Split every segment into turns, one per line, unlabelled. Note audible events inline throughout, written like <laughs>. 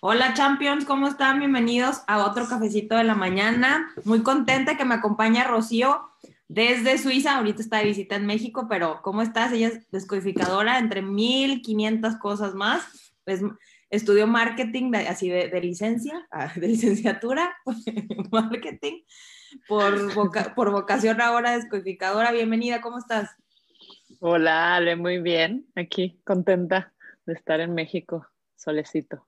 Hola Champions, ¿cómo están? Bienvenidos a otro cafecito de la mañana. Muy contenta que me acompaña Rocío desde Suiza. Ahorita está de visita en México, pero ¿cómo estás? Ella es descodificadora entre 1500 cosas más. Pues estudió marketing, así de, licencia, ah, <laughs> de licenciatura, <laughs> marketing, por, por vocación ahora descodificadora. Bienvenida, ¿cómo estás?
Hola, Ale, muy bien. Aquí, contenta de estar en México, solecito.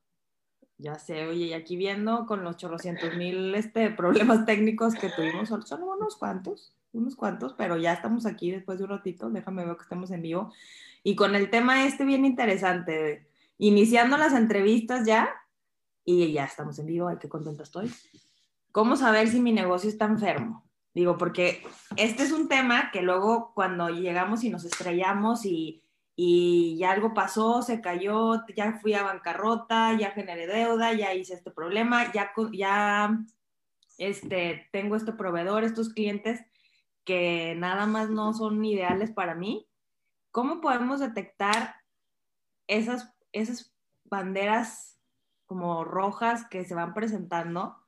Ya sé, oye, y aquí viendo con los chorrocientos mil este, problemas técnicos que tuvimos, son unos cuantos, unos cuantos, pero ya estamos aquí después de un ratito, déjame ver que estemos en vivo. Y con el tema este bien interesante, iniciando las entrevistas ya, y ya estamos en vivo, ay, qué contenta estoy. ¿Cómo saber si mi negocio está enfermo? Digo, porque este es un tema que luego cuando llegamos y nos estrellamos y y ya algo pasó, se cayó, ya fui a bancarrota, ya generé deuda, ya hice este problema, ya, ya este, tengo este proveedor, estos clientes que nada más no son ideales para mí. ¿Cómo podemos detectar esas, esas banderas como rojas que se van presentando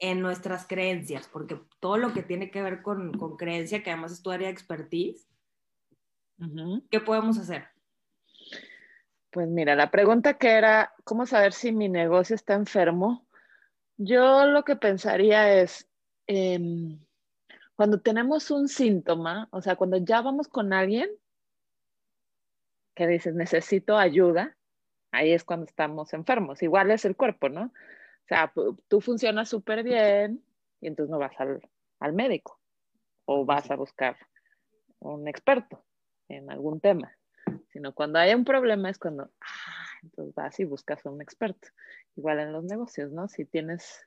en nuestras creencias? Porque todo lo que tiene que ver con, con creencia, que además es tu área expertise, ¿Qué podemos hacer?
Pues mira, la pregunta que era, ¿cómo saber si mi negocio está enfermo? Yo lo que pensaría es, em, cuando tenemos un síntoma, o sea, cuando ya vamos con alguien que dices, necesito ayuda, ahí es cuando estamos enfermos. Igual es el cuerpo, ¿no? O sea, tú funcionas súper bien y entonces no vas al, al médico o vas a buscar un experto en algún tema, sino cuando hay un problema es cuando, ah, entonces vas y buscas a un experto. Igual en los negocios, ¿no? Si tienes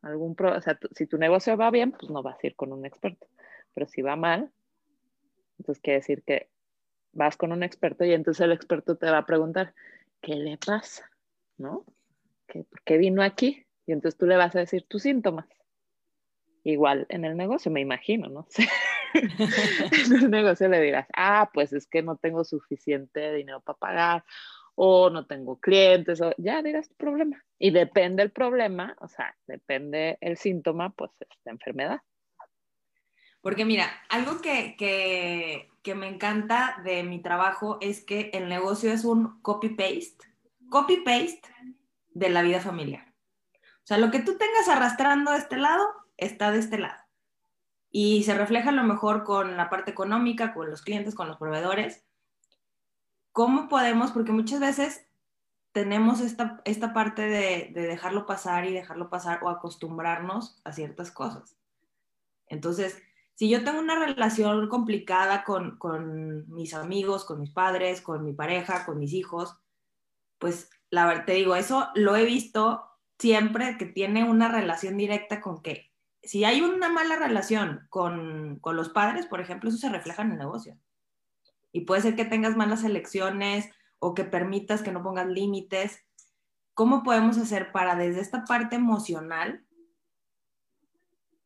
algún problema, o sea, si tu negocio va bien, pues no vas a ir con un experto, pero si va mal, entonces quiere decir que vas con un experto y entonces el experto te va a preguntar, ¿qué le pasa? ¿No? ¿Qué, ¿Por qué vino aquí? Y entonces tú le vas a decir tus síntomas. Igual en el negocio, me imagino, ¿no? <laughs> en el negocio le dirás, ah, pues es que no tengo suficiente dinero para pagar o no tengo clientes, o ya dirás tu problema. Y depende el problema, o sea, depende el síntoma, pues es enfermedad.
Porque mira, algo que, que, que me encanta de mi trabajo es que el negocio es un copy-paste, copy-paste de la vida familiar. O sea, lo que tú tengas arrastrando de este lado, está de este lado y se refleja a lo mejor con la parte económica, con los clientes, con los proveedores. ¿Cómo podemos? Porque muchas veces tenemos esta, esta parte de, dejarlo pasar y dejarlo pasar o acostumbrarnos a ciertas cosas. Entonces, si yo tengo una relación complicada con, con mis amigos, con mis padres, con mi pareja, con mis hijos, pues la te digo, eso lo he visto siempre que tiene una relación directa con que si hay una mala relación con, los padres, por ejemplo, eso se refleja en el negocio. Y puede ser que tengas malas elecciones o que permitas que no pongas límites. ¿Cómo podemos hacer para desde esta parte emocional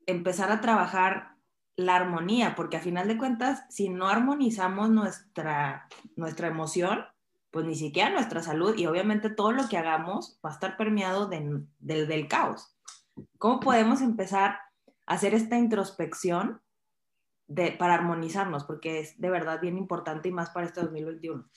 empezar a trabajar la armonía? Porque a final de cuentas, si no armonizamos nuestra, nuestra emoción, pues ni siquiera nuestra salud y obviamente todo lo que hagamos va a estar permeado del caos. ¿Cómo podemos empezar hacer esta introspección de, para armonizarnos, porque es de verdad bien importante y más para este 2021.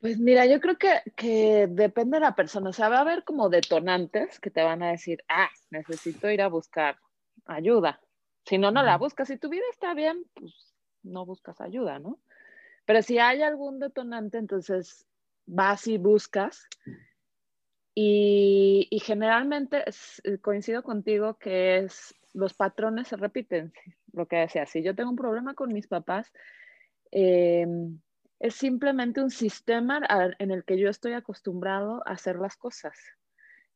Pues mira, yo creo que, que, depende de la persona. O sea, va a haber como detonantes que te van a decir, ah, necesito ir a buscar ayuda. Si no, no la buscas. Si tu vida está bien, pues no buscas ayuda, ¿no? Pero si hay algún detonante, entonces vas y buscas y, generalmente eh, coincido contigo que es, los patrones se repiten. Lo que decía, si yo tengo un problema con mis papás, em, es simplemente un sistema en el que yo estoy acostumbrado a hacer las cosas.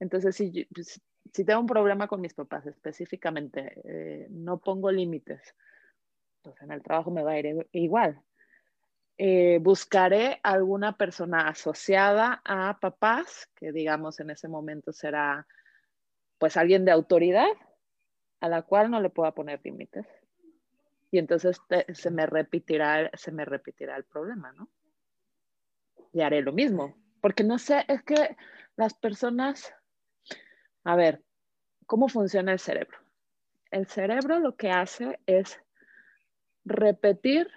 Entonces, si, pues, si tengo un problema con mis papás específicamente, eh, no pongo límites, pues en el trabajo me va a ir igual. Eh, buscaré alguna persona asociada a papás, que digamos en ese momento será pues alguien de autoridad a la cual no le pueda poner límites. Y entonces se, me repetirá, se me repetirá el problema, ¿no? Y haré lo mismo. porque no sé, es que las personas, a ver, ¿cómo funciona el cerebro? El cerebro lo que hace es repetir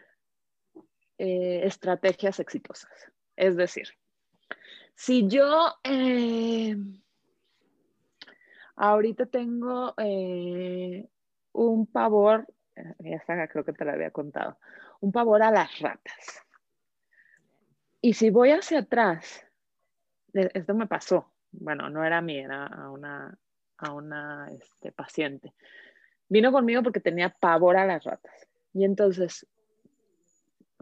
eh, estrategias exitosas. Es decir, si yo eh, ahorita tengo eh, un pavor, esta creo que te la había contado, un pavor a las ratas. Y si voy hacia atrás, esto me pasó, bueno, no era a mí, era a una, a una este, paciente. Vino conmigo porque tenía pavor a las ratas. Y entonces,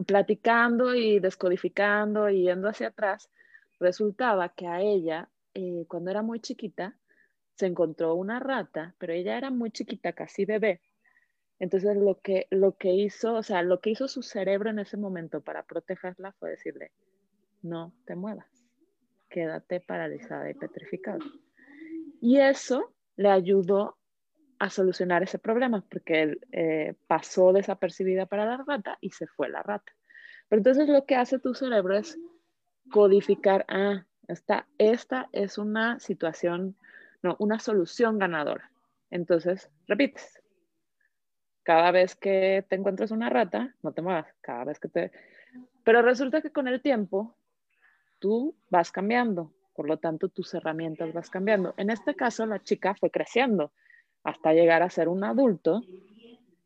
platicando y descodificando y yendo hacia atrás, resultaba que a ella, eh, cuando era muy chiquita, se encontró una rata, pero ella era muy chiquita, casi bebé. Entonces lo que, lo que hizo, o sea, lo que hizo su cerebro en ese momento para protegerla fue decirle, no te muevas, quédate paralizada y petrificada. Y eso le ayudó a solucionar ese problema, porque él eh, pasó desapercibida para la rata y se fue la rata. Pero entonces lo que hace tu cerebro es codificar, ah, esta, esta es una situación, no, una solución ganadora. Entonces, repites. Cada vez que te encuentres una rata, no te muevas. Cada vez que te... Pero resulta que con el tiempo, tú vas cambiando. Por lo tanto, tus herramientas vas cambiando. En este caso, la chica fue creciendo hasta llegar a ser un adulto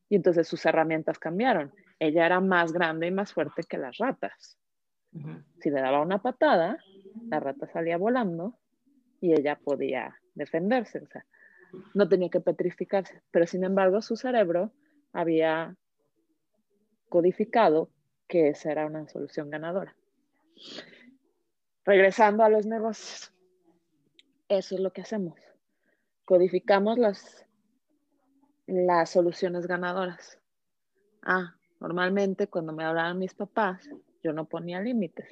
y entonces sus herramientas cambiaron. Ella era más grande y más fuerte que las ratas. Si le daba una patada, la rata salía volando y ella podía defenderse, o sea, no tenía que petrificarse, pero sin embargo su cerebro había codificado que esa era una solución ganadora. Regresando a los negocios, eso es lo que hacemos. Codificamos las las soluciones ganadoras. Ah, normalmente cuando me hablaban mis papás, yo no ponía límites.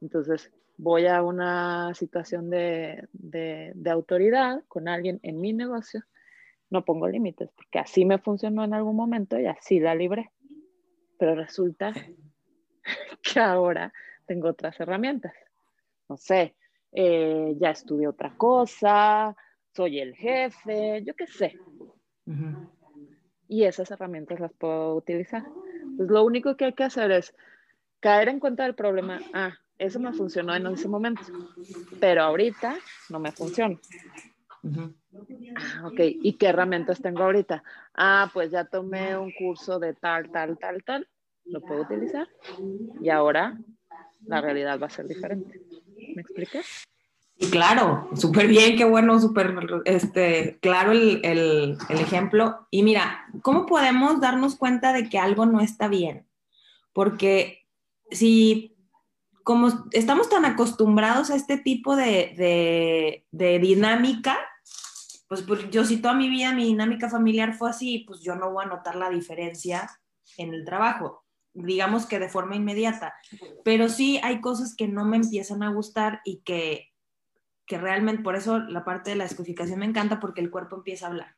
Entonces, voy a una situación de, autoridad con alguien en mi negocio, no pongo límites, porque así me funcionó en algún momento y así la libré. Pero resulta <laughs> que ahora tengo otras herramientas. No sé, eh, ya estudié otra cosa, soy el jefe, yo qué sé. Y esas herramientas las puedo utilizar. Pues lo único que hay que hacer es caer en cuenta del problema. Ah, eso me funcionó en ese momento, pero ahorita no me funciona. Ah, ok, ¿y qué herramientas tengo ahorita? Ah, pues ya tomé un curso de tal, tal, tal, tal. Lo puedo utilizar. Y ahora la realidad va a ser diferente. ¿Me explicas?
Y claro, súper bien, qué bueno, súper este, claro el, el, el, ejemplo. Y mira, ¿cómo podemos darnos cuenta de que algo no está bien? Porque si, como estamos tan acostumbrados a este tipo de, de, de dinámica, pues, pues, yo si toda mi vida mi dinámica familiar fue así, pues yo no voy a notar la diferencia en el trabajo digamos que de forma inmediata, pero sí hay cosas que no me empiezan a gustar y que que realmente, por eso la parte de la escodificación me encanta porque el cuerpo empieza a hablar.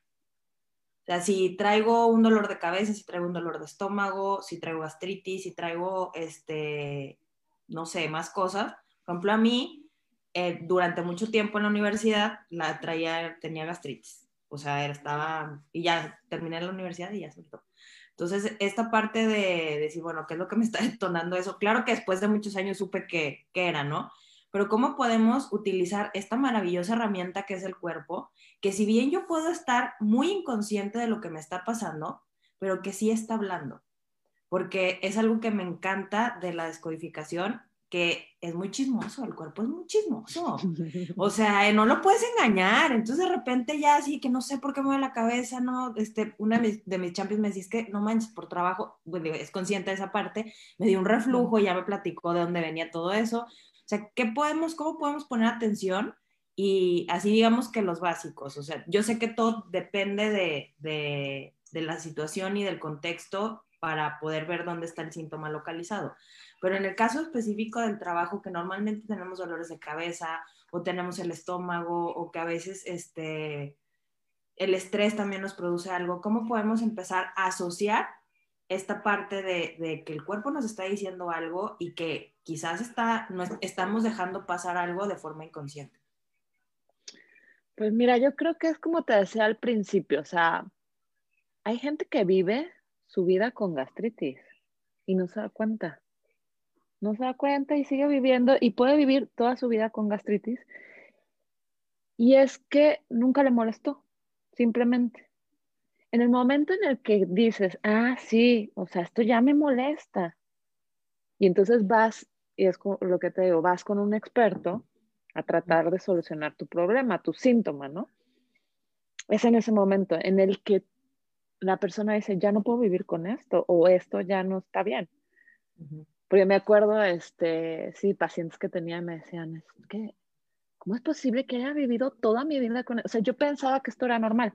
O sea, si traigo un dolor de cabeza, si traigo un dolor de estómago, si traigo gastritis, si traigo, este, no sé, más cosas. Por ejemplo, a mí, eh, durante mucho tiempo en la universidad, la traía, tenía gastritis. O sea, estaba, y ya terminé la universidad y ya todo. Entonces, esta parte de, decir, bueno, ¿qué es lo que me está <laughs> detonando eso? Claro que después de muchos años supe que, que era, ¿no? Pero cómo podemos utilizar esta maravillosa herramienta que es el cuerpo, que si bien yo puedo estar muy inconsciente de lo que me está pasando, pero que sí está hablando, porque es algo que me encanta de la descodificación, que es muy chismoso, el cuerpo es muy chismoso, <laughs> o sea, no lo puedes engañar, entonces de repente ya así que no sé por qué mueve la cabeza, no, este, una de mis, champions me decía, que no manches, por trabajo, es consciente de esa parte, me dio un reflujo, ya me platicó de dónde venía todo eso, o sea, ¿qué podemos, cómo podemos poner atención? Y así digamos que los básicos, o sea, yo sé que todo depende de, de, de la situación y del contexto para poder ver dónde está el síntoma localizado. Pero en el caso específico del trabajo, que normalmente tenemos dolores de cabeza o tenemos el estómago o que a veces este, el estrés también nos produce algo, ¿cómo podemos empezar a asociar esta parte de, que el cuerpo nos está diciendo algo y que quizás está, estamos dejando pasar algo de forma inconsciente?
Pues mira, yo creo que es como te decía al principio, o sea, hay gente que vive su vida con gastritis y no se da cuenta. No se da cuenta y sigue viviendo y puede vivir toda su vida con gastritis. Y es que nunca le molestó, simplemente en el momento en el que dices, ah, sí, o sea, esto ya me molesta, y entonces vas, y es lo que te digo, vas con un experto a tratar de solucionar tu problema, tu síntoma, ¿no? Es en ese momento en el que la persona dice, ya no puedo vivir con esto, o esto ya no está bien. Porque me acuerdo, este, sí, pacientes que tenía me decían, es que, ¿cómo es posible que haya vivido toda mi vida con O sea, yo pensaba que esto era normal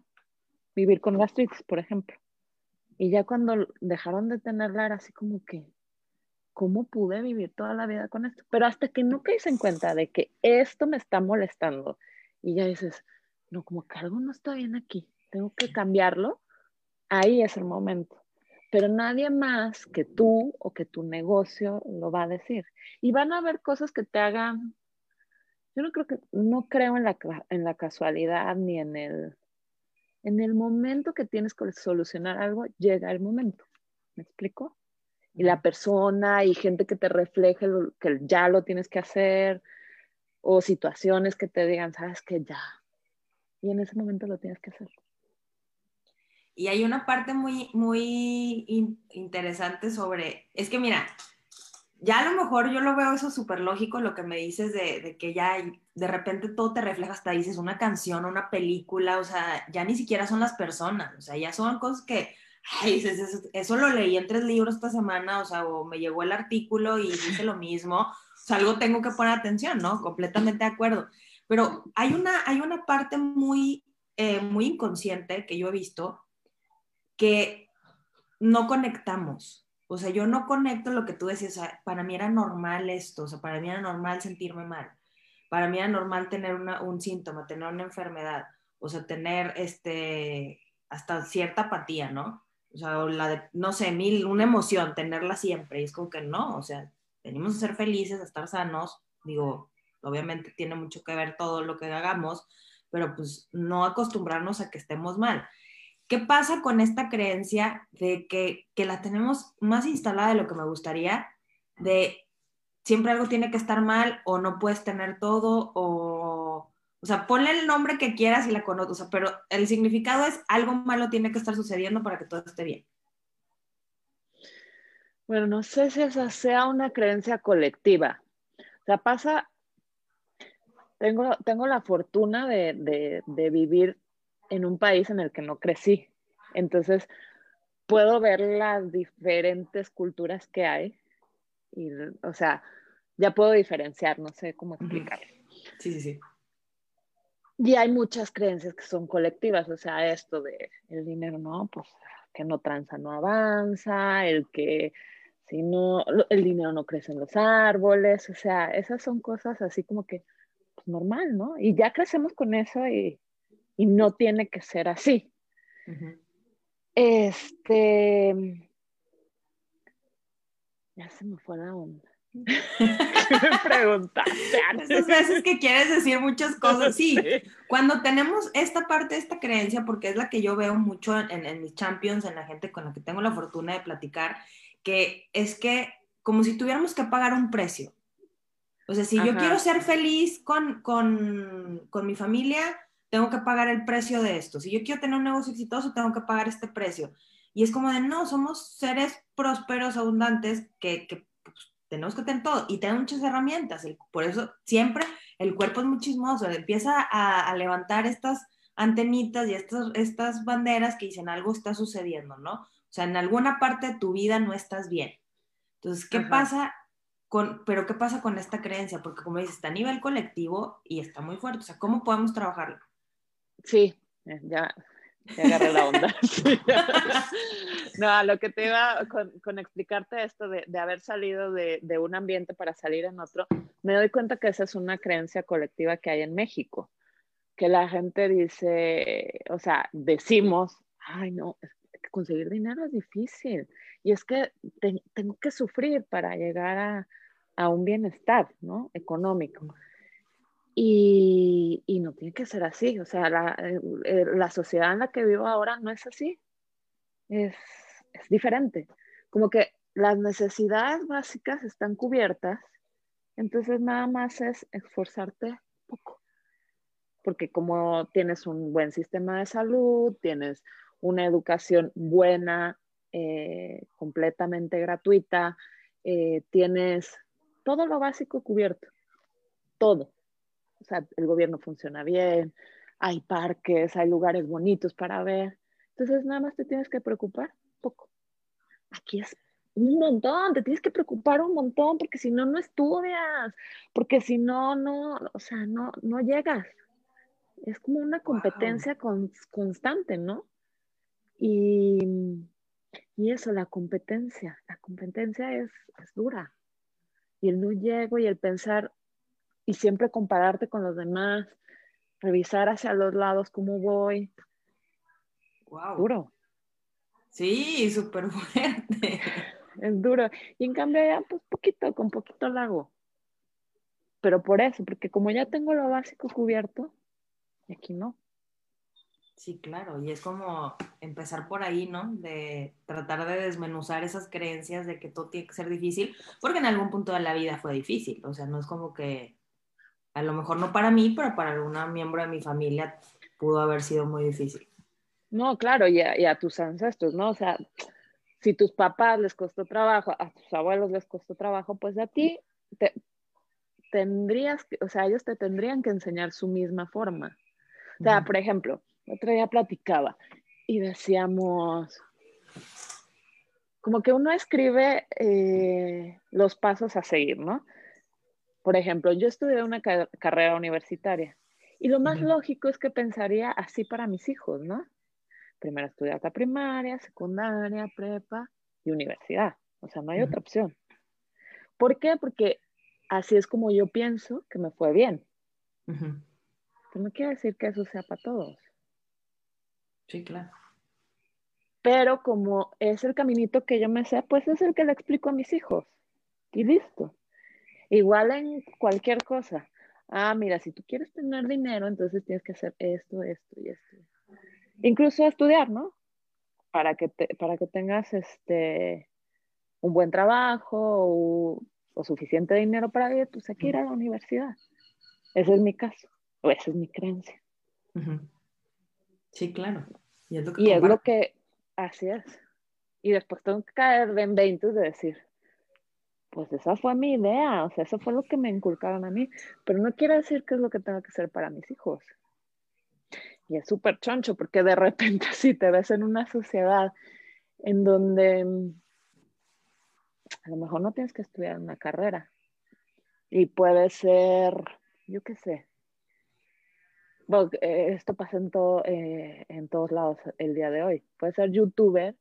vivir con gastritis, por ejemplo. Y ya cuando dejaron de tenerla era así como que, ¿cómo pude vivir toda la vida con esto? Pero hasta que no caes en cuenta de que esto me está molestando y ya dices, no, como que algo no está bien aquí, tengo que cambiarlo, ahí es el momento. Pero nadie más que tú o que tu negocio lo va a decir. Y van a haber cosas que te hagan, yo no creo que, no creo en la, en la casualidad ni en el, en el momento que tienes que solucionar algo, llega el momento. ¿Me explico? Y la persona y gente que te refleje que ya lo tienes que hacer, o situaciones que te digan, sabes que ya. Y en ese momento lo tienes que hacer.
Y hay una parte muy, muy interesante sobre, es que mira, ya a lo mejor yo lo veo eso súper lógico, lo que me dices de, que ya de repente todo te refleja, hasta dices una canción, una película, o sea, ya ni siquiera son las personas, o sea, ya son cosas que, eso, lo leí en tres libros esta semana, o sea, o me llegó el artículo y dice lo mismo, o sea, algo tengo que poner atención, ¿no? Completamente de acuerdo. Pero hay una, hay una parte muy, eh, muy inconsciente que yo he visto que no conectamos. O sea, yo no conecto lo que tú decías, o sea, para mí era normal esto, o sea, para mí era normal sentirme mal, para mí era normal tener un síntoma, tener una enfermedad, o sea, tener este, hasta cierta apatía, ¿no? O sea, la de, no sé, mil, una emoción, tenerla siempre, y es como que no, o sea, venimos a ser felices, a estar sanos, digo, obviamente tiene mucho que ver todo lo que hagamos, pero pues no acostumbrarnos a que estemos mal. ¿Qué pasa con esta creencia de que, la tenemos más instalada de lo que me gustaría? De siempre algo tiene que estar mal o no puedes tener todo o... O sea, ponle el nombre que quieras y la conoces, pero el significado es algo malo tiene que estar sucediendo para que todo esté bien.
Bueno, no sé si esa sea una creencia colectiva. O sea, pasa, tengo, tengo la fortuna de, de vivir en un país en el que no crecí. Entonces, puedo ver las diferentes culturas que hay. Y, o sea, ya puedo diferenciar, no sé cómo explicarlo.
Sí, sí, sí.
Y hay muchas creencias que son colectivas, o sea, esto de el dinero, no, pues que no tranza no avanza, el que si no, el dinero no crece en los árboles, o sea, esas son cosas así como que pues, normal, ¿no? Y ya crecemos con eso y y no tiene que ser así. Este. Ya se me fue la onda. <laughs> me preguntaste
Esas veces que quieres decir muchas cosas. <laughs> Sí, cuando tenemos esta parte, esta creencia, porque es la que yo veo mucho en, en, mis champions, en la gente con la que tengo la fortuna de platicar, que es que como si tuviéramos que pagar un precio. O sea, si yo quiero ser feliz con, con, con mi familia, tengo que pagar el precio de esto. Si yo quiero tener un negocio exitoso, tengo que pagar este precio. Y es como de, no, somos seres prósperos, abundantes, que, pues, tenemos que tener todo y tener muchas herramientas. Por eso siempre el cuerpo es muy chismoso, empieza a, levantar estas antenitas y estas, estas banderas que dicen algo está sucediendo, ¿no? O sea, en alguna parte de tu vida no estás bien. Entonces, ¿qué pasa con, pero qué pasa con esta creencia? Porque como dices, está a nivel colectivo y está muy fuerte. O sea, ¿cómo podemos trabajarlo?
Sí, eh, ya, agarré la onda. <laughs> <laughs> no, lo que te iba con, explicarte esto de, haber salido de, un ambiente para salir en otro, me doy cuenta que esa es una creencia colectiva que hay en México, que la gente dice, o sea, decimos, ay no, conseguir dinero es difícil y es que tengo que sufrir para llegar a, a un bienestar, ¿no? Económico. Y, y, no tiene que ser así, o sea, la, eh, eh, la, sociedad en la que vivo ahora no es así, es, es diferente. Como que las necesidades básicas están cubiertas, entonces nada más es esforzarte poco. Porque como tienes un buen sistema de salud, tienes una educación buena, eh, completamente gratuita, tienes todo lo básico cubierto, todo o sea, el gobierno funciona bien, hay parques, hay lugares bonitos para ver. Entonces, nada más te tienes que preocupar poco. Aquí es un montón, te tienes que preocupar un montón, porque si no, no estudias, porque si no, no, o sea, no, no llegas. Es como una competencia constante, ¿no? Y, y, eso, la competencia, la competencia es, es dura. Y el no llego y el pensar, y siempre compararte con los demás, revisar hacia los lados cómo voy.
Wow.
Duro.
Sí, súper <laughs> fuerte.
Es duro. Y en cambio ya, pues poquito, con poquito lo hago. Pero por eso, porque como ya tengo lo básico cubierto, aquí no.
Sí, claro, y es como empezar por ahí, ¿no? De tratar de desmenuzar esas creencias de que todo tiene que ser difícil, porque en algún punto de la vida fue difícil, o sea, no es como que a lo mejor no para mí, pero para alguna miembro de mi familia pudo haber sido muy difícil.
No, claro, y a, tus ancestros, ¿no? O sea, si tus papás les costó trabajo, a tus abuelos les costó trabajo, pues a ti te, tendrías, o sea, ellos te tendrían que enseñar su misma forma. O sea, por ejemplo, otro día platicaba y decíamos, como que uno escribe eh, los pasos a seguir, ¿no? Por ejemplo, yo estudié una carrera universitaria y lo más lógico es que pensaría así para mis hijos, ¿no? Primero estudiar la primaria, secundaria, prepa y universidad. O sea, no hay otra opción. ¿Por qué? Porque así es como yo pienso que me fue bien. Pero no quiere decir que eso sea para todos.
Sí, claro.
Pero como es el caminito que yo me sé, pues es el que le explico a mis hijos. Y listo. Igual en cualquier cosa. Ah, mira, si tú quieres tener dinero, entonces tienes que hacer esto, esto y esto. Incluso estudiar, ¿no? Para que, para que tengas este, un buen trabajo o, suficiente dinero para vivir, pues hay que ir a la universidad. Ese es mi caso, o esa es mi creencia.
Sí, claro.
Y es lo que, y es lo que así es. Y después tengo que caer en 20 de decir, pues esa fue mi idea, o sea, eso fue lo que me inculcaron a mí, pero no quiere decir que es lo que tengo que hacer para mis hijos. Y es súper choncho porque de repente <laughs> si te ves en una sociedad en donde a lo mejor no tienes que estudiar una carrera y puede ser, yo qué sé, eh, esto pasa en, todo, eh, en todos lados el día de hoy, puede ser youtuber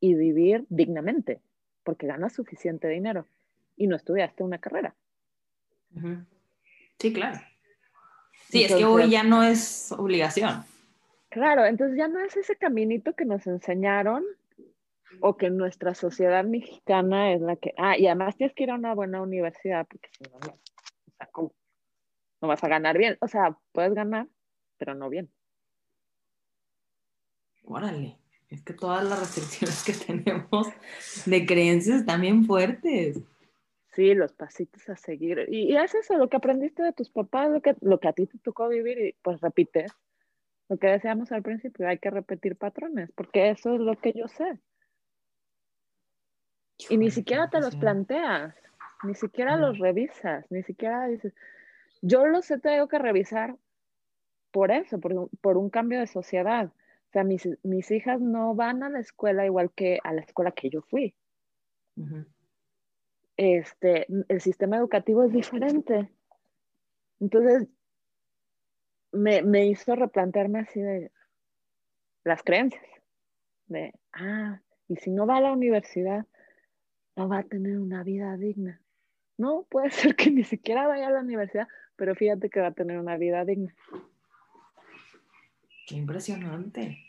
y vivir dignamente porque ganas suficiente dinero y no estudiaste una carrera.
Sí, claro. Sí, es que hoy ya no es obligación.
Claro, entonces ya no es ese caminito que nos enseñaron o que nuestra sociedad mexicana es la que... Ah, y además tienes que ir a una buena universidad porque si no, no, o sea, ¿cómo? No vas a ganar bien. O sea, puedes ganar, pero no bien.
Órale es que todas las restricciones que <laughs> tenemos de creencias están bien fuertes.
Sí, los pasitos a seguir. Y, es eso, lo que aprendiste de tus papás, lo que, lo que a ti te tocó vivir y pues repites. Lo que decíamos al principio, hay que repetir patrones, porque eso es lo que yo sé. y ni siquiera te los planteas, ni siquiera los revisas, ni siquiera dices, yo los he tengo que revisar por eso, por, por un cambio de sociedad sea, mis, mis, hijas no van a la escuela igual que a la escuela que yo fui. este, el sistema educativo es diferente. Entonces, me, me hizo replantearme así de las creencias. De, ah, y si no va a la universidad, no va a tener una vida digna. No, puede <laughs> ser que ni siquiera vaya a la universidad, pero fíjate que va a tener una vida digna.
Qué impresionante.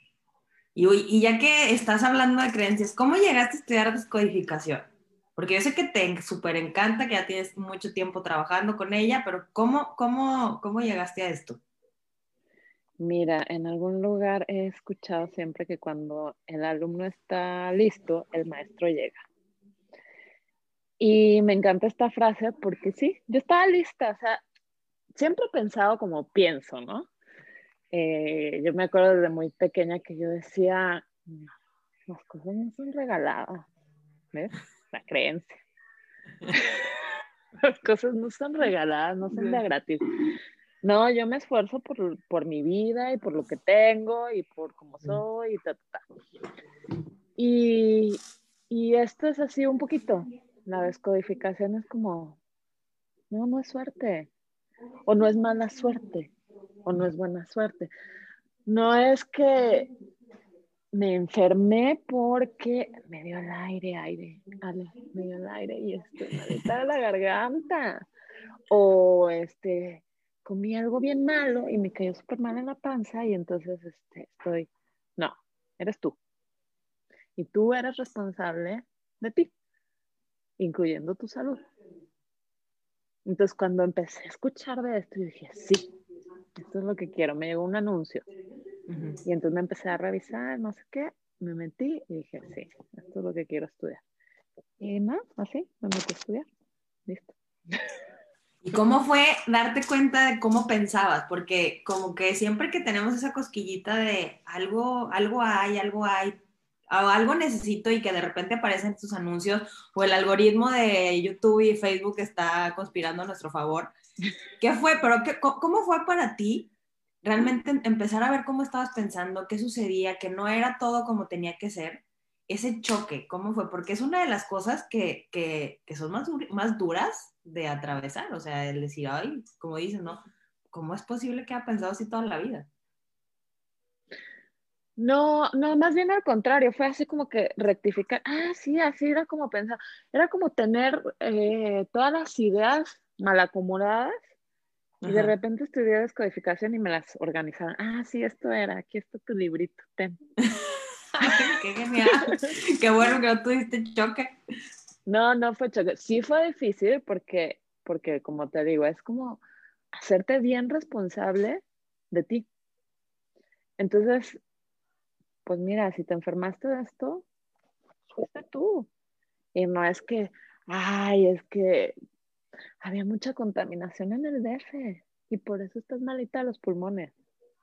Y, ya que estás hablando de creencias, ¿cómo llegaste a estudiar descodificación? Porque yo sé que te súper encanta, que ya tienes mucho tiempo trabajando con ella, pero ¿cómo, cómo, llegaste a esto?
Mira, en algún lugar he escuchado siempre que cuando el alumno está listo, el maestro llega. Y me encanta esta frase porque sí, yo estaba lista, o sea, siempre he pensado como pienso, ¿no? Eh, yo me acuerdo desde muy pequeña que yo decía, las cosas no son regaladas, ¿ves? La creencia. <laughs> las cosas no son regaladas, no son de gratis. No, yo me esfuerzo por, por, mi vida y por lo que tengo y por cómo soy y ta, ta, Y, y esto es así un poquito. La descodificación es como, no, no es suerte. O no es mala suerte o no es buena suerte. No es que me enfermé porque me dio el aire, aire, me dio el aire y estoy malita de la garganta. O este, comí algo bien malo y me cayó súper mal en la panza y entonces este, estoy, no, eres tú. Y tú eres responsable de ti, incluyendo tu salud. Entonces cuando empecé a escuchar de esto, yo dije, sí, esto es lo que quiero, me llegó un anuncio. Y entonces me empecé a revisar, no sé qué, me metí y dije, sí, esto es lo que quiero estudiar. Y nada, así, me metí a estudiar. Listo.
¿Y cómo fue darte cuenta de cómo pensabas? Porque como que siempre que tenemos esa cosquillita de algo, algo hay, algo hay, algo necesito y que de repente aparecen tus anuncios o el algoritmo de YouTube y Facebook está conspirando a nuestro favor, ¿Qué fue? Pero qué, ¿cómo fue para ti realmente empezar a ver cómo estabas pensando, qué sucedía, que no era todo como tenía que ser? Ese choque, ¿cómo fue? Porque es una de las cosas que, que, que son más, más duras de atravesar, o sea, el decir, ay, como dicen, ¿no? ¿Cómo es posible que haya pensado así toda la vida?
No, no, más bien al contrario, fue así como que rectificar, ah, sí, así era como pensar, era como tener eh, todas las ideas mal acomodadas y de repente estudié descodificación y me las organizaron. Ah, sí, esto era, aquí está tu librito, ten. <laughs>
qué genial, qué bueno que no tuviste choque.
No, no fue choque. Sí fue difícil porque, porque como te digo, es como hacerte bien responsable de ti. Entonces, pues mira, si te enfermaste de esto, fuiste tú. Y no es que, ay, es que había mucha contaminación en el DF y por eso estás malita los pulmones.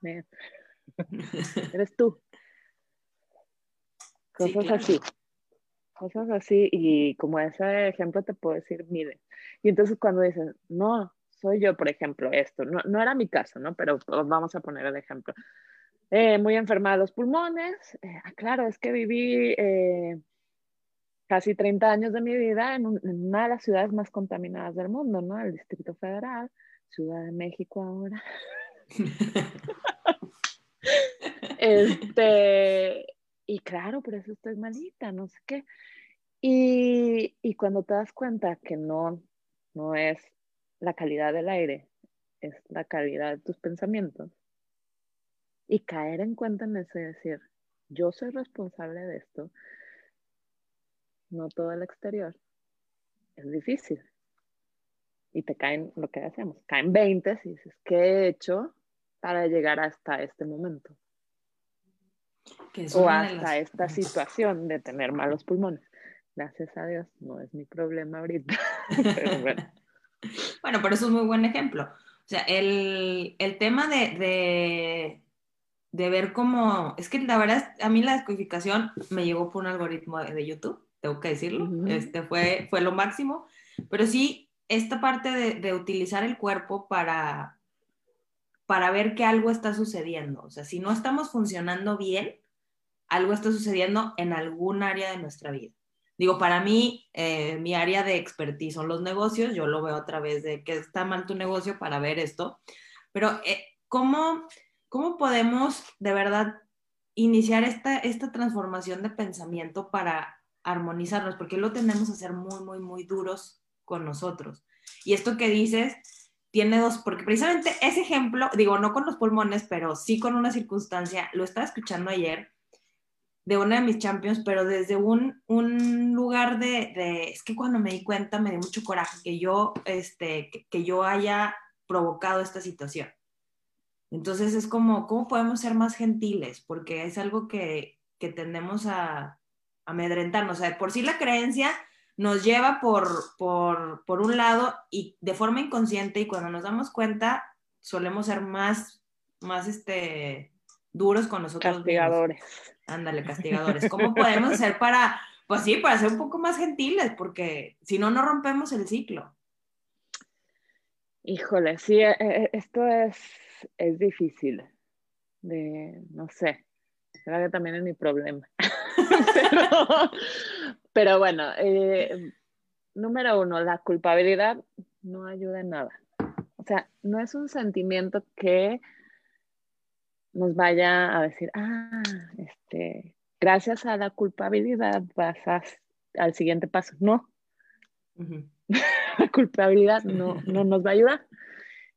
<laughs> Eres tú. Cosas así. Cosas así. Y como ese ejemplo te puedo decir, mire. Y entonces cuando dices, no, soy yo, por ejemplo, esto, no, no era mi caso, ¿no? Pero vamos a poner el ejemplo. Eh, muy enferma de los pulmones. Eh, ah, claro, es que viví eh, casi 30 años de mi vida en, una de las ciudades más contaminadas del mundo, ¿no? El Distrito Federal, Ciudad de México ahora. <laughs> este, y claro, por eso estoy malita, no sé qué. Y, y cuando te das cuenta que no, no es la calidad del aire, es la calidad de tus pensamientos. Y caer en cuenta en eso decir, yo soy responsable de esto, no todo el exterior, es difícil. Y te caen lo que hacemos, caen 20 y dices, ¿qué he hecho para llegar hasta este momento? o hasta esta situación de tener malos pulmones. Gracias a Dios, no es mi problema ahorita. <laughs>
bueno. <laughs> bueno, pero eso es un muy buen ejemplo. O sea, el, tema de, de, de, ver cómo, es que la verdad, a mí la descodificación me llegó por un algoritmo de YouTube tengo que decirlo, este fue, fue lo máximo, pero sí, esta parte de, de, utilizar el cuerpo para, para ver que algo está sucediendo, o sea, si no estamos funcionando bien, algo está sucediendo en algún área de nuestra vida. Digo, para mí, eh, mi área de expertise son los negocios, yo lo veo a través de que está mal tu negocio para ver esto, pero eh, ¿cómo, ¿cómo podemos de verdad iniciar esta, esta transformación de pensamiento para armonizarnos, porque lo tenemos a ser muy, muy, muy duros con nosotros. Y esto que dices tiene dos, porque precisamente ese ejemplo, digo, no con los pulmones, pero sí con una circunstancia, lo estaba escuchando ayer, de una de mis champions, pero desde un, un lugar de, de, es que cuando me di cuenta me dio mucho coraje que yo, este, que, que yo haya provocado esta situación. Entonces es como, ¿cómo podemos ser más gentiles? Porque es algo que, que tendemos a, amedrentarnos. O sea, por sí la creencia nos lleva por, por, por, un lado y de forma inconsciente y cuando nos damos cuenta solemos ser más, más este, duros con nosotros.
Castigadores.
Ándale, castigadores. ¿Cómo podemos hacer para, pues sí, para ser un poco más gentiles? Porque si no, no rompemos el ciclo.
Híjole, sí, e, e, esto es, es difícil. De, no sé, creo que también es mi problema. <laughs> <laughs> pero, bueno, eh, número uno, la culpabilidad no ayuda en nada. O sea, no es un sentimiento que nos vaya a decir, ah, este, gracias a la culpabilidad vas al siguiente paso. No. <laughs> la culpabilidad no, no nos va a ayudar.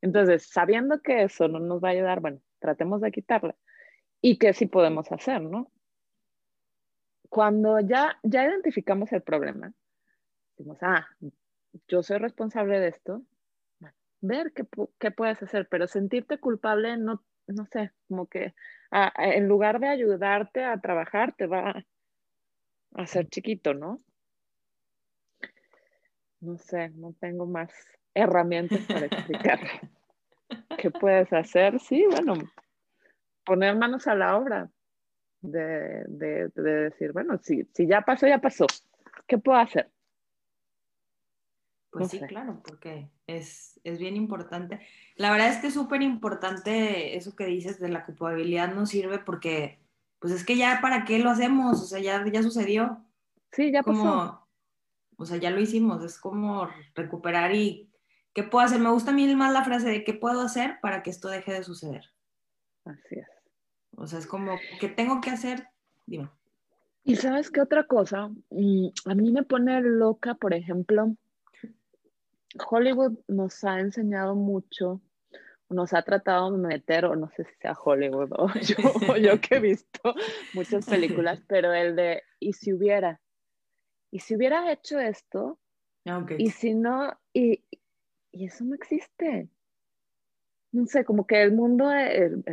Entonces, sabiendo que eso no nos va a ayudar, bueno, tratemos de quitarla. ¿Y qué sí podemos hacer, no? Cuando ya, ya identificamos el problema, decimos, ah, yo soy responsable de esto, ver qué, qué puedes hacer, pero sentirte culpable no no sé, como que en lugar de ayudarte a trabajar, te va a hacer chiquito, ¿no? No sé, no tengo más herramientas para explicar <laughs> qué puedes hacer. Sí, bueno, poner manos a la obra de, de decir, bueno, si, si ya pasó, ya pasó. ¿Qué puedo hacer?
Pues sí, claro, porque es, bien importante. La verdad es que es súper importante eso que dices de la culpabilidad no sirve porque, pues es que ya para qué lo hacemos, o sea, ya, ya sucedió.
Sí, ya pasó.
O sea, ya lo hicimos, es como recuperar y ¿qué puedo hacer? Me gusta a mí más la frase de ¿qué puedo hacer para que esto deje de suceder?
Así es.
O sea, es como, ¿qué tengo que hacer? Dime.
Y sabes qué otra cosa, mm, a mí me pone loca, por ejemplo, Hollywood nos ha enseñado mucho, nos ha tratado de meter, o no sé si sea Hollywood <laughs> o yo, que he visto muchas películas, <laughs> pero el de, ¿y si hubiera? ¿Y si hubiera hecho esto?
Ah,
y si no, y, eso no existe. No sé, como que el mundo, el,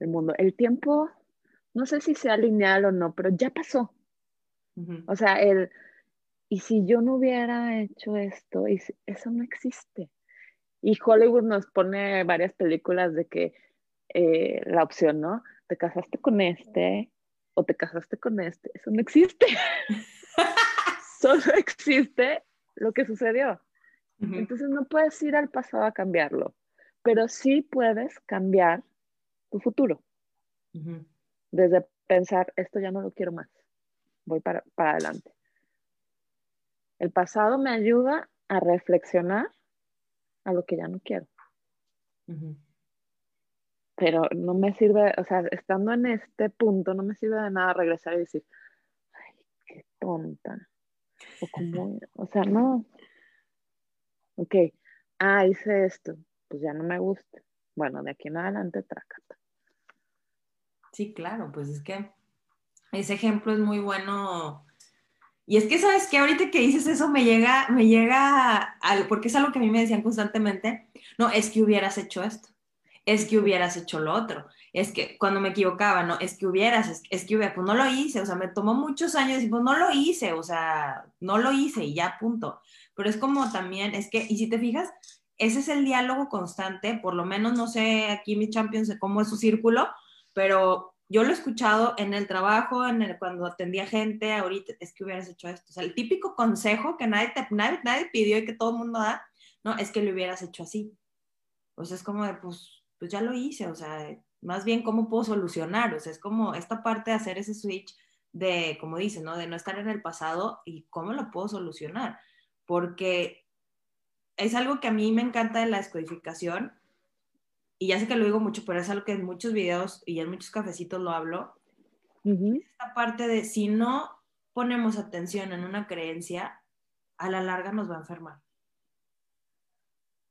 mundo, el tiempo, no sé si sea lineal o no, pero ya pasó. O sea, el, y si yo no hubiera hecho esto, eso no existe. Y Hollywood nos pone varias películas de que eh, la opción, ¿no? Te casaste con este o te casaste con este. Eso no existe. <laughs> Solo existe lo que sucedió. Entonces no puedes ir al pasado a cambiarlo, pero sí puedes cambiar tu futuro. Desde pensar, esto ya no lo quiero más, voy para, para adelante. El pasado me ayuda a reflexionar a lo que ya no quiero. Pero no me sirve, o sea, estando en este punto, no me sirve de nada regresar y decir, ay, qué tonta. O como, o sea, no. Ok, ah, hice esto, pues ya no me gusta. Bueno, de aquí en adelante, trácata.
Sí, claro, pues es que ese ejemplo es muy bueno y es que, ¿sabes que Ahorita que dices eso me llega, me llega porque es algo que a mí me decían constantemente, no, es que hubieras hecho esto, es que hubieras hecho lo otro, es que cuando me equivocaba, no, es que hubieras, es, es que hubiera, pues no lo hice, o sea, me tomó muchos años y pues no lo hice, o sea, no lo hice y ya, punto. Pero es como también, es que, y si te fijas, ese es el diálogo constante, por lo menos no sé aquí mi Champions cómo es su círculo, pero yo lo he escuchado en el trabajo, en el, cuando atendía gente, ahorita es que hubieras hecho esto. O sea, el típico consejo que nadie, te, nadie, pidió y que todo el mundo da, no, es que lo hubieras hecho así. O sea, es como de, pues, pues ya lo hice, o sea, más bien cómo puedo solucionar, o sea, es como esta parte de hacer ese switch de, como dice, ¿no? De no estar en el pasado y cómo lo puedo solucionar. Porque es algo que a mí me encanta de la descodificación, y ya sé que lo digo mucho, pero es algo que en muchos videos y en muchos cafecitos lo hablo, esta parte de si no ponemos atención en una creencia, a la larga nos va a enfermar.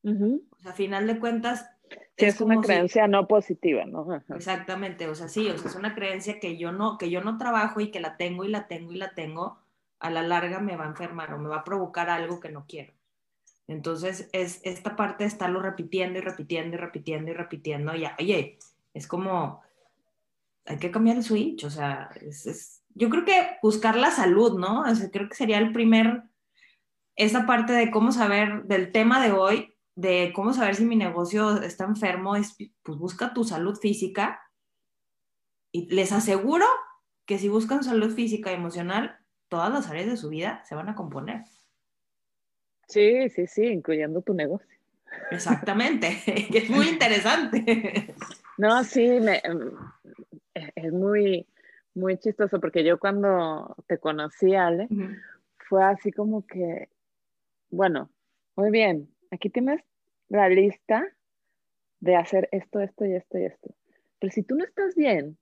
O sea, a final de cuentas,
es, una creencia no positiva, ¿no?
Exactamente, o sea, sí, o sea, es una creencia que yo no, que yo no trabajo y que la tengo y la tengo y la tengo, a la larga me va a enfermar o me va a provocar algo que no quiero. Entonces, es esta parte de estarlo repitiendo y repitiendo y repitiendo y repitiendo, ya, oye, es como, hay que cambiar el switch, o sea, es, yo creo que buscar la salud, ¿no? O sea, creo que sería el primer, esa parte de cómo saber, del tema de hoy, de cómo saber si mi negocio está enfermo, es, pues busca tu salud física y les aseguro que si buscan salud física y emocional, todas las áreas de su vida se van a componer.
Sí, sí, sí, incluyendo tu negocio.
Exactamente, <laughs> es muy interesante.
No, sí, me, es muy, muy chistoso porque yo cuando te conocí, Ale, fue así como que, bueno, muy bien, aquí tienes la lista de hacer esto, esto y esto y esto. Pero si tú no estás bien,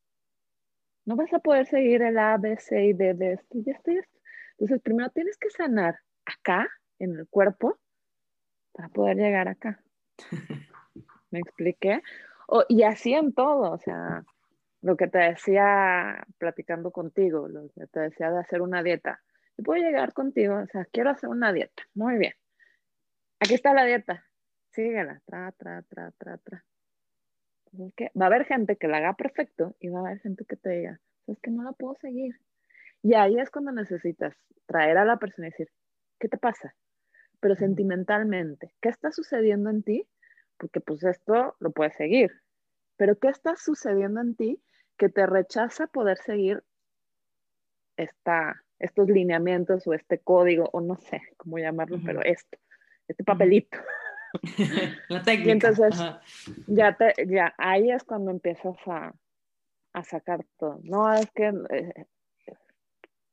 no vas a poder seguir el A, B, C y D de esto y esto y esto. Entonces, primero tienes que sanar acá en el cuerpo para poder llegar acá. <laughs> ¿Me expliqué? y así en todo, o sea, lo que te decía platicando contigo, lo que te decía de hacer una dieta. Yo puedo llegar contigo, o sea, quiero hacer una dieta. Muy bien. Aquí está la dieta. Síguela. Tra, tra, tra, tra, tra. Va a haber gente que la haga perfecto y va a haber gente que te diga, es que no la puedo seguir. Y ahí es cuando necesitas traer a la persona y decir, ¿qué te pasa? Pero sentimentalmente, ¿qué está sucediendo en ti? Porque pues esto lo puedes seguir, pero ¿qué está sucediendo en ti que te rechaza poder seguir esta, estos lineamientos o este código, o no sé cómo llamarlo, pero esto, este papelito? <laughs>
La técnica.
Y entonces, ya, te, ya ahí es cuando empiezas a, a sacar todo. No, es que eh,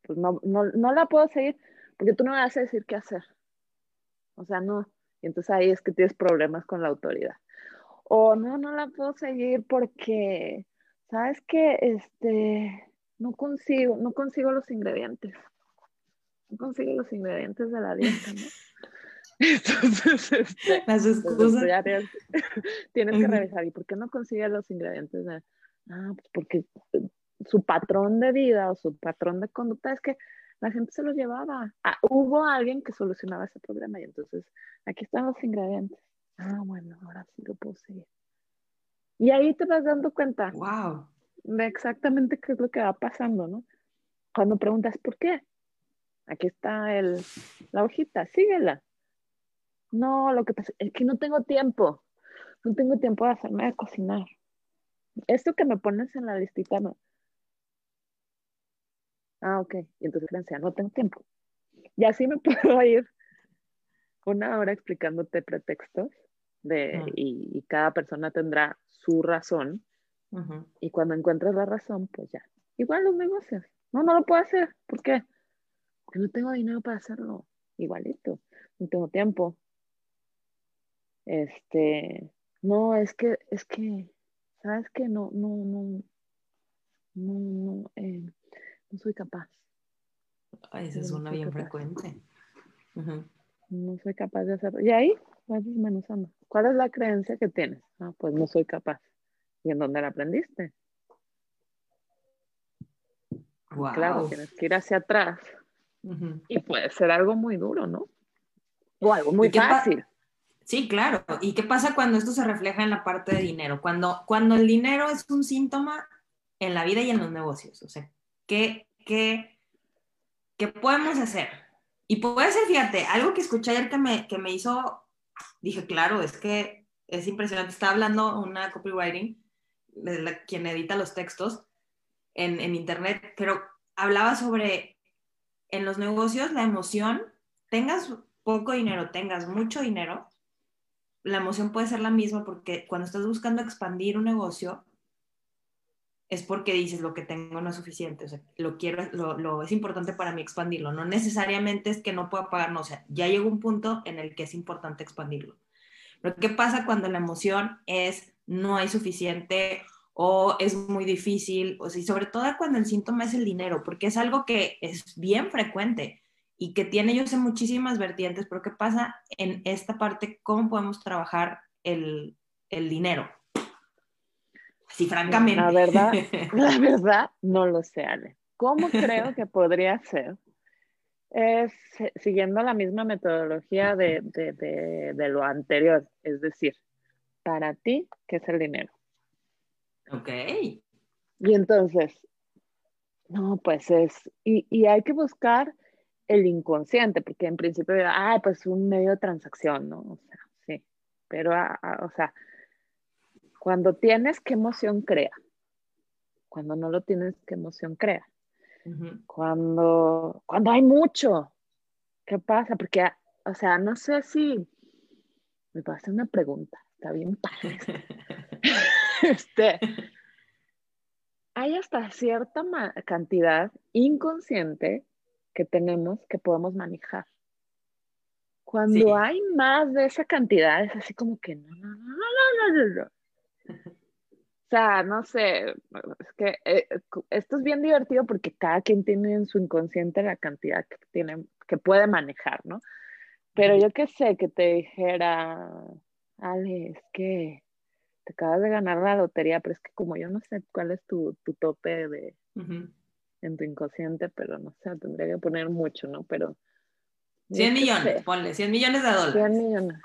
pues no, no, no la puedo seguir porque tú no me vas a decir qué hacer. O sea, no. Y entonces ahí es que tienes problemas con la autoridad. O no, no la puedo seguir porque, ¿sabes qué? Este, no consigo, no consigo los ingredientes. No consigo los ingredientes de la dieta, ¿no? <laughs> Entonces, este,
las excusas. <laughs>
tienes, que revisar. ¿Y por qué no consigue los ingredientes? De, ah, pues porque su patrón de vida o su patrón de conducta es que la gente se lo llevaba. Ah, hubo alguien que solucionaba ese problema y entonces aquí están los ingredientes. Ah, bueno, ahora sí lo puedo seguir. Y ahí te vas dando cuenta
wow.
de exactamente qué es lo que va pasando, ¿no? Cuando preguntas por qué, aquí está el, la hojita, síguela. No, lo que pasa es que no tengo tiempo. No tengo tiempo de hacerme de cocinar. Esto que me pones en la listita, no, Ah, ok. Y entonces decía, no tengo tiempo. Y así me <laughs> puedo ir una hora explicándote pretextos de, y, cada persona tendrá su razón. Y cuando encuentres la razón, pues ya. Igual los negocios. No, no lo puedo hacer. ¿Por qué? Porque no tengo dinero para hacerlo. Igualito. No tengo tiempo. Este, no, es que, es que, ¿sabes qué? No, no, no, no, no, eh, no soy capaz.
esa es una bien frecuente.
No soy capaz de hacerlo. Y ahí vas desmenuzando. ¿Cuál es la creencia que tienes? Ah, pues no soy capaz. ¿Y en dónde la aprendiste? Claro, tienes que ir hacia atrás. Y puede ser algo muy duro, ¿no? O algo muy fácil.
Sí, claro. ¿Y qué pasa cuando esto se refleja en la parte de dinero? Cuando, cuando el dinero es un síntoma en la vida y en los negocios. O sea, ¿Qué, qué, qué podemos hacer? Y puede ser, fíjate, algo que escuché ayer que me, que me hizo, dije, claro, es que es impresionante. Estaba hablando una copywriting, quien edita los textos en, en internet, pero hablaba sobre en los negocios la emoción, tengas poco dinero, tengas mucho dinero, la emoción puede ser la misma porque cuando estás buscando expandir un negocio, es porque dices lo que tengo no es suficiente, lo quiero, lo, es importante para mí expandirlo, no necesariamente es que no pueda pagar, no, o sea, ya llegó un punto en el que es importante expandirlo. Pero ¿qué pasa cuando la emoción es no hay suficiente o es muy difícil, o sea, y sobre todo cuando el síntoma es el dinero, porque es algo que es bien frecuente y que tiene, yo sé, muchísimas vertientes, pero ¿qué pasa en esta parte? ¿Cómo podemos trabajar el, el dinero? Sí, francamente.
La verdad, <laughs> la verdad, no lo sé, Ale. ¿Cómo creo que podría ser? Es siguiendo la misma metodología de, de, lo anterior, es decir, para ti, ¿qué es el dinero?
Ok.
Y entonces, no, pues es, y, y hay que buscar el inconsciente, porque en principio, ah, pues un medio de transacción, ¿no? O sea, sí, pero, o sea, cuando tienes, ¿qué emoción crea? Cuando no lo tienes, ¿qué emoción crea? Cuando, cuando hay mucho, ¿qué pasa? Porque, o sea, no sé si me a hacer una pregunta, está bien padre. <laughs> este, hay hasta cierta cantidad inconsciente que tenemos que podemos manejar. Cuando hay más de esa cantidad, es así como que no, no, no, no, no, no. O sea, no sé, es que eh, esto es bien divertido porque cada quien tiene en su inconsciente la cantidad que tiene, que puede manejar, ¿no? Pero yo qué sé, que te dijera, Ale, es que te acabas de ganar la lotería, pero es que como yo no sé cuál es tu, tu tope de, en tu inconsciente, pero no sé, tendría que poner mucho, ¿no? Pero...
100 millones, ponle, 100 millones de dólares.
100 millones.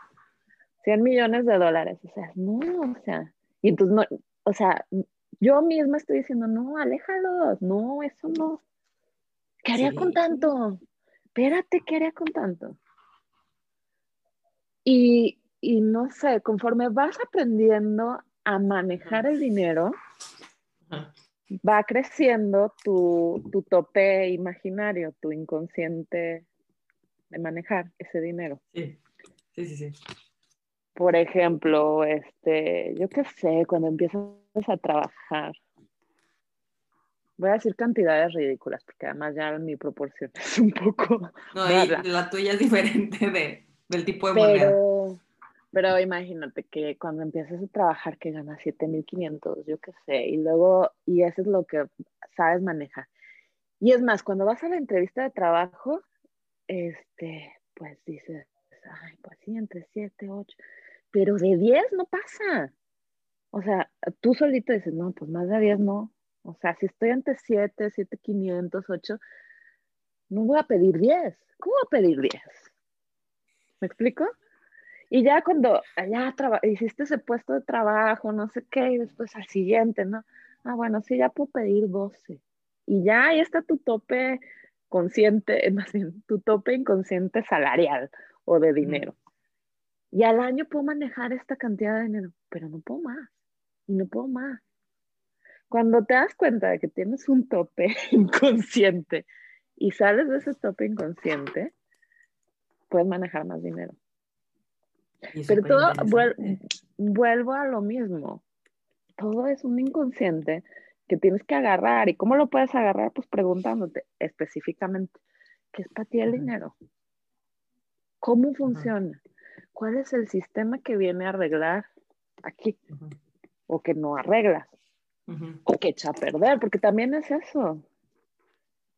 100 millones de dólares, o sea, no, o sea, y entonces no, o sea, yo misma estoy diciendo, no, aléjalos, no, eso no. ¿Qué haría con tanto? Espérate, ¿qué haría con tanto? Y, y no sé, conforme vas aprendiendo a manejar el dinero, va creciendo tu, tu, tope imaginario, tu inconsciente de manejar ese dinero.
Sí, sí, sí. sí
por ejemplo, este, yo qué sé, cuando empiezas a trabajar, voy a decir cantidades ridículas, porque además ya mi proporción <laughs> es un poco...
No, la tuya es diferente de, del tipo de moneda.
Pero imagínate que cuando empiezas a trabajar que ganas 7.500, yo qué sé, y luego, y eso es lo que sabes manejar. Y es más, cuando vas a la entrevista de trabajo, este, pues dices, ay, pues sí, entre 7, 8 pero de 10 no pasa. O sea, tú solito dices, no, pues más de 10 no. O sea, si estoy ante 7, 7, 500, 8, no voy a pedir 10. ¿Cómo voy a pedir 10? ¿Me explico? Y ya cuando ya hiciste ese puesto de trabajo, no sé qué, y después al siguiente, ¿no? Ah, bueno, sí, ya puedo pedir 12. Y ya ahí está tu tope consciente, <laughs> más bien, tu tope inconsciente salarial o de dinero. Y al año puedo manejar esta cantidad de dinero, pero no puedo más. Y no puedo más. Cuando te das cuenta de que tienes un tope <laughs> inconsciente y sales de ese tope inconsciente, puedes manejar más dinero. Pero todo, vuelvo a lo mismo. Todo es un inconsciente que tienes que agarrar. ¿Y cómo lo puedes agarrar? Pues preguntándote específicamente, ¿qué es para ti el dinero? ¿Cómo funciona? ¿Cuál es el sistema que viene a arreglar aquí? O que no arregla, o que echa a perder, porque también es eso.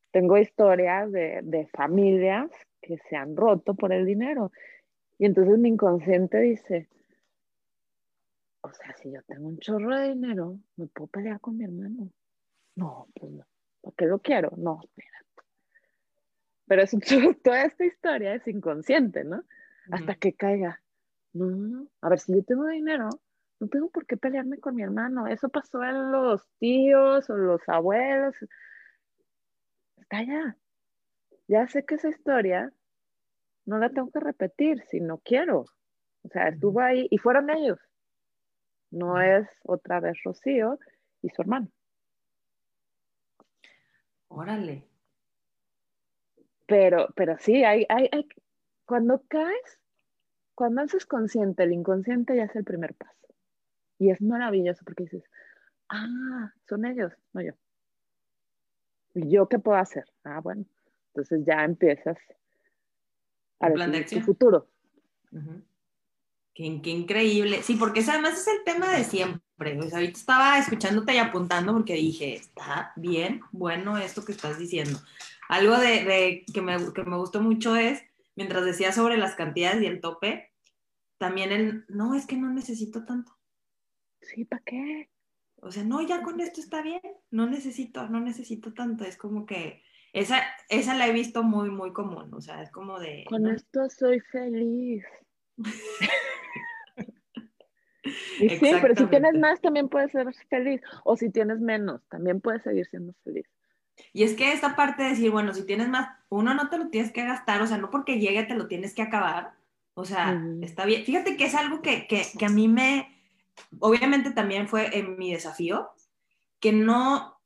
Tengo historias de, de familias que se han roto por el dinero. Y entonces mi inconsciente dice, o sea, si yo tengo un chorro de dinero, ¿me puedo pelear con mi hermano? No, pues no. ¿Por qué lo quiero? No, espérate. Pero eso, <laughs> toda esta historia es inconsciente, ¿no? Hasta que caiga. No, a ver, si yo tengo dinero, no tengo por qué pelearme con mi hermano. Eso pasó en los tíos o los abuelos. Está allá. Ya sé que esa historia no la tengo que repetir si no quiero. O sea, estuvo ahí y fueron ellos. No es otra vez Rocío y su hermano.
Órale.
Pero, pero sí, hay, hay, hay, cuando caes, cuando haces consciente, el inconsciente ya es el primer paso. Y es maravilloso porque dices, ah, son ellos, no yo. ¿Y yo qué puedo hacer? Ah, bueno, entonces ya empiezas a ver tu futuro.
qué, increíble. Sí, porque además es el tema de siempre. O ahorita estaba escuchándote y apuntando porque dije, está bien, bueno esto que estás diciendo. Algo de, que, me, que me gustó mucho es mientras decía sobre las cantidades y el tope, también el, no, es que no necesito tanto.
Sí, ¿para qué?
O sea, no, ya con esto está bien, no necesito, no necesito tanto, es como que esa, esa la he visto muy, muy común, o sea, es como de...
Con esto soy feliz. <laughs> y sí, pero si tienes más también puedes ser feliz, o si tienes menos, también puedes seguir siendo feliz.
Y es que esta parte de decir, bueno, si tienes más, uno no te lo tienes que gastar, o sea, no porque llegue te lo tienes que acabar, o sea, está bien. Fíjate que es algo que, que, que a mí me, obviamente también fue en mi desafío, que no,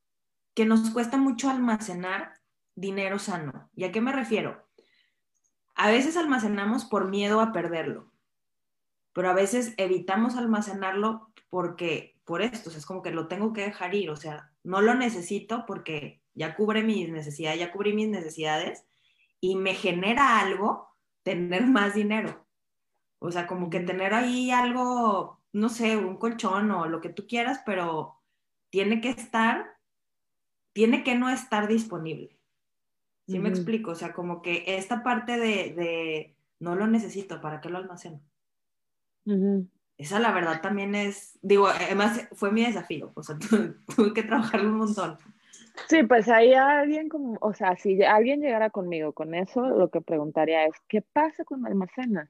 que nos cuesta mucho almacenar dinero sano. ¿Y a qué me refiero? A veces almacenamos por miedo a perderlo, pero a veces evitamos almacenarlo porque, por esto, es como que lo tengo que dejar ir, o sea, no lo necesito porque ya cubre mis necesidades, ya cubrí mis necesidades y me genera algo tener más dinero. O sea, como que tener ahí algo no sé, un colchón o lo que tú quieras, pero tiene que estar, tiene que no estar disponible. ¿Sí me explico? O sea, como que esta parte de, no lo necesito, ¿para qué lo almaceno? Esa la verdad también es, digo, además fue mi desafío, o sea, <laughs> tuve que trabajarlo un montón.
Sí, pues ahí alguien como, o sea, si alguien llegara conmigo con eso, lo que preguntaría es, ¿qué pasa cuando almacenas?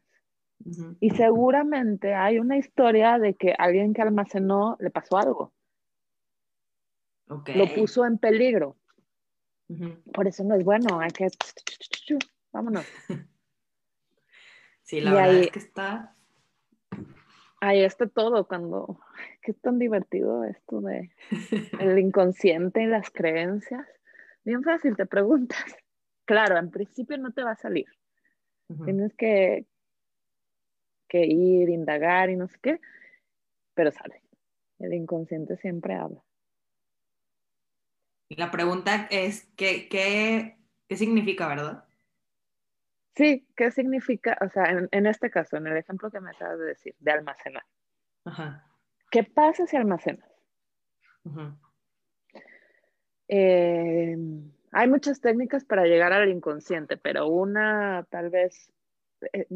Y seguramente hay una historia de que alguien que almacenó le pasó algo. Lo puso en peligro. Por eso no es bueno, hay que... <laughs> Vámonos. <laughs>
Sí, la verdad es que está...
Ahí está todo, cuando... <laughs> Qué tan divertido esto de <laughs> el inconsciente y las creencias. Bien fácil, te preguntas. <laughs> Claro, en principio no te va a salir. Tienes que, que ir, indagar y no sé qué, pero sale. El inconsciente siempre habla.
La pregunta es, ¿qué, qué, qué significa, verdad?
Sí, ¿qué significa? O sea, en, este caso, en el ejemplo que me acabas de decir, de almacenar. ¿Qué pasa si almacenas? Eh, hay muchas técnicas para llegar al inconsciente, pero una tal vez eh,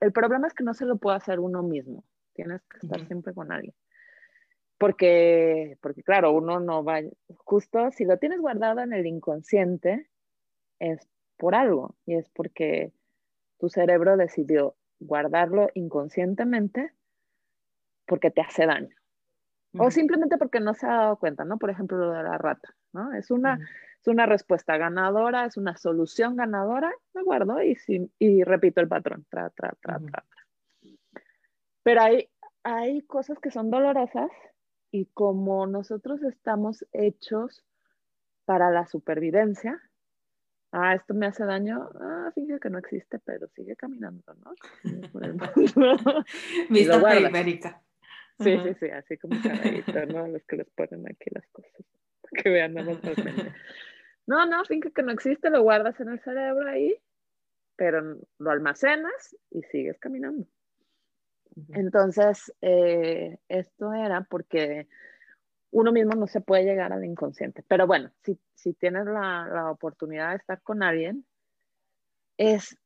el problema es que no se lo puede hacer uno mismo, tienes que estar siempre con alguien. Porque, porque claro, uno no va, justo si lo tienes guardado en el inconsciente, es por algo, y es porque tu cerebro decidió guardarlo inconscientemente porque te hace daño. O simplemente porque no se ha dado cuenta, ¿no? Por ejemplo, lo de la rata, ¿no? Es una, es una respuesta ganadora, es una solución ganadora, me guardo y, y repito el patrón, tra, tra, tra, tra, Pero hay, hay cosas que son dolorosas y como nosotros estamos hechos para la supervivencia, ah, esto me hace daño, ah, fíjate que no existe, pero sigue caminando, ¿no? <laughs> <laughs>
Vista periférica.
Sí, sí, sí, así como caballito, ¿no? Los que les ponen aquí las cosas <laughs> que vean nada más No, no, finge que no existe, lo guardas en el cerebro ahí, pero lo almacenas y sigues caminando. Entonces, eh, esto era porque uno mismo no se puede llegar al inconsciente. Pero bueno, si, si tienes la, la, oportunidad de estar con alguien, es,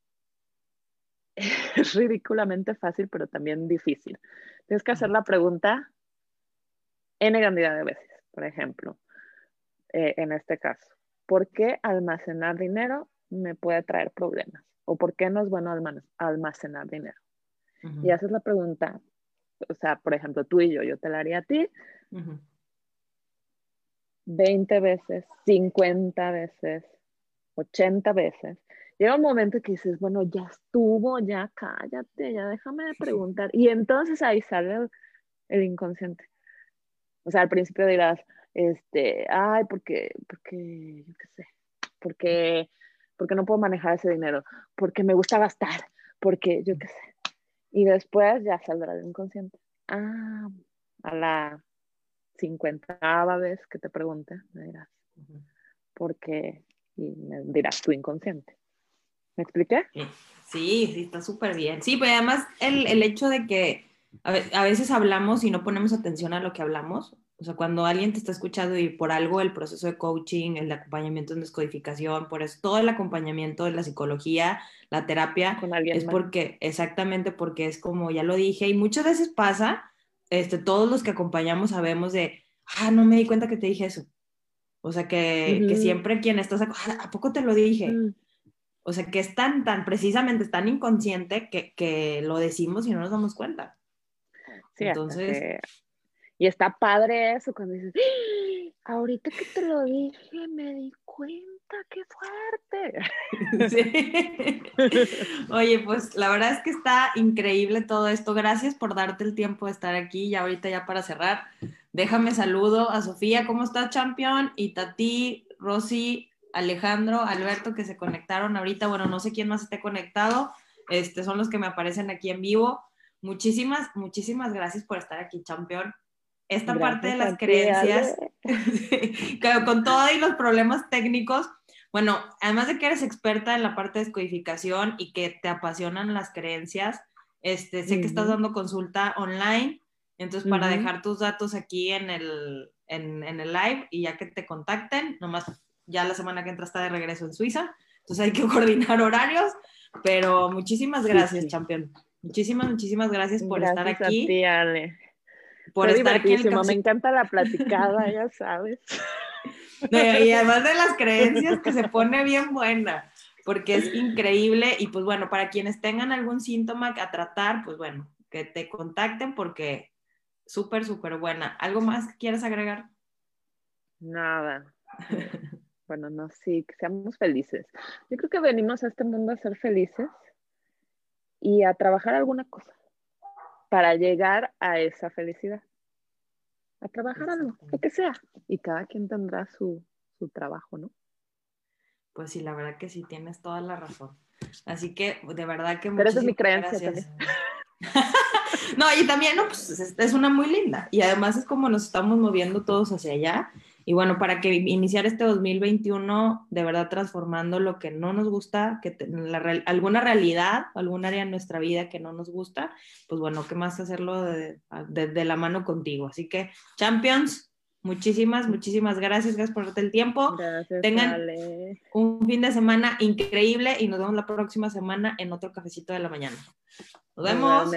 <laughs> es ridículamente fácil, pero también difícil. Tienes que hacer la pregunta N cantidad de veces, por ejemplo. Eh, en este caso. ¿Por qué almacenar dinero me puede traer problemas? ¿O por qué no es bueno almacenar dinero? Y esa es la pregunta. O sea, por ejemplo, tú y yo, yo te la haría a ti 20 veces, 50 veces, 80 veces. Llega un momento que dices, bueno, ya estuvo, ya cállate, ya déjame de preguntar. Y entonces ahí sale el inconsciente. O sea, al principio dirás, este, ay, porque, porque, yo qué sé, porque, porque no puedo manejar ese dinero, porque me gusta gastar, porque yo qué sé. Y después ya saldrá el inconsciente. Ah, a la cincuentava vez que te pregunte, me dirás, porque, y me dirás tu inconsciente. ¿Me expliqué?
Sí, sí, está súper bien. Sí, pero además el, el hecho de que a veces hablamos y no ponemos atención a lo que hablamos, o sea, cuando alguien te está escuchando y por algo el proceso de coaching, el de acompañamiento en descodificación, por eso todo el acompañamiento de la psicología, la terapia, es porque, exactamente porque es como ya lo dije, y muchas veces pasa este, todos los que acompañamos sabemos de, ah, no me di cuenta que te dije eso. O sea, que, que siempre quien estás, ah, ¿a poco te lo dije? Mm. O sea, que es tan, tan, precisamente, es tan inconsciente que, que lo decimos y no nos damos cuenta.
Sí, entonces... Y está padre eso cuando dices, ¡Ah! ahorita que te lo dije, me di cuenta, qué fuerte. <laughs>
Sí. Oye, pues la verdad es que está increíble todo esto. Gracias por darte el tiempo de estar aquí. Y ahorita ya para cerrar, déjame saludo a Sofía, ¿cómo estás, champion? Y Tati, Rosy, Alejandro, Alberto, que se conectaron ahorita. Bueno, no sé quién más esté conectado. Este, son los que me aparecen aquí en vivo. Muchísimas, muchísimas gracias por estar aquí, champion esta parte de las creencias, <laughs> con todo y los problemas técnicos, bueno, además de que eres experta en la parte de descodificación y que te apasionan las creencias, este, sé que estás dando consulta online, entonces para dejar tus datos aquí en el, en, en, el live y ya que te contacten, nomás ya la semana que entra está de regreso en Suiza, entonces hay que <laughs> coordinar horarios, pero muchísimas gracias, campeón. Muchísimas, muchísimas gracias por estar aquí.
A ti, Ale por estar aquí Me encanta la <laughs> platicada, ya sabes.
Y además de las creencias que se pone bien buena, porque es increíble y pues bueno, para quienes tengan algún síntoma a tratar, pues bueno, que te contacten porque súper, súper buena. ¿Algo más que quieras agregar?
Nada. <laughs> bueno, no, sí, que seamos felices. Yo creo que venimos a este mundo a ser felices y a trabajar alguna cosa para llegar a esa felicidad. A trabajar algo, lo que sea. Y cada quien tendrá su, trabajo, ¿no?
Pues sí, la verdad que sí, tienes toda la razón. Así que de verdad que...
Pero esa es mi creencia también. <laughs>
no, y también, no, pues es una muy linda. Y además es como nos estamos moviendo todos hacia allá y bueno, para que iniciar este 2021 de verdad transformando lo que no nos gusta, que alguna realidad, algún área en nuestra vida que no nos gusta, pues bueno, ¿qué más hacerlo de, la mano contigo? Así que, Champions, muchísimas, muchísimas gracias, gracias por darte el tiempo.
Gracias,
Tengan un fin de semana increíble y nos vemos la próxima semana en otro cafecito de la mañana. Nos vemos.